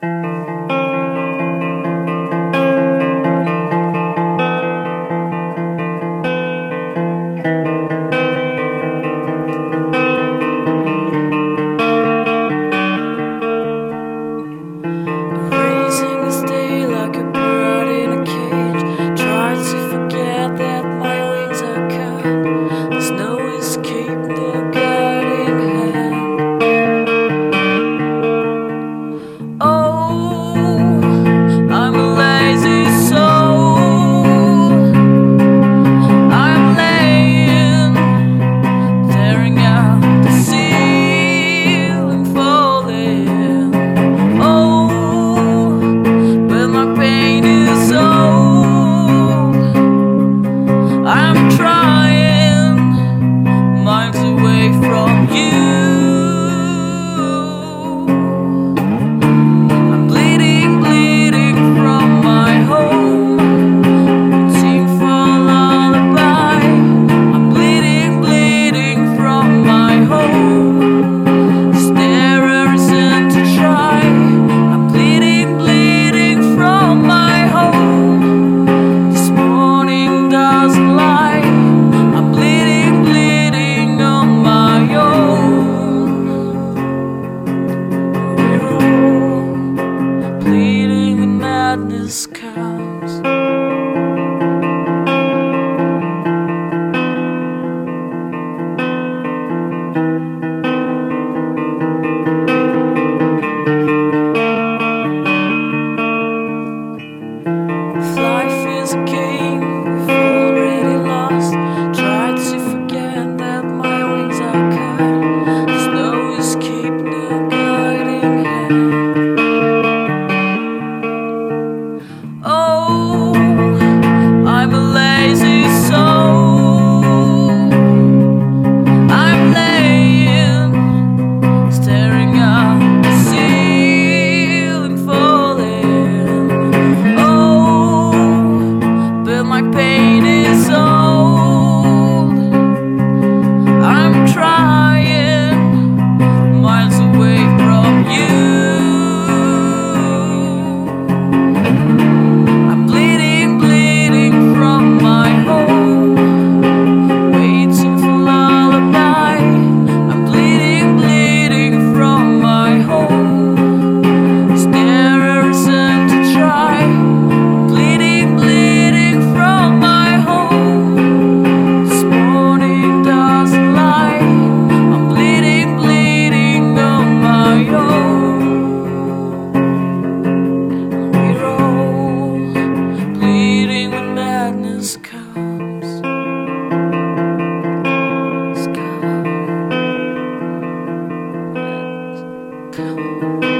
Bye. Breeze. home.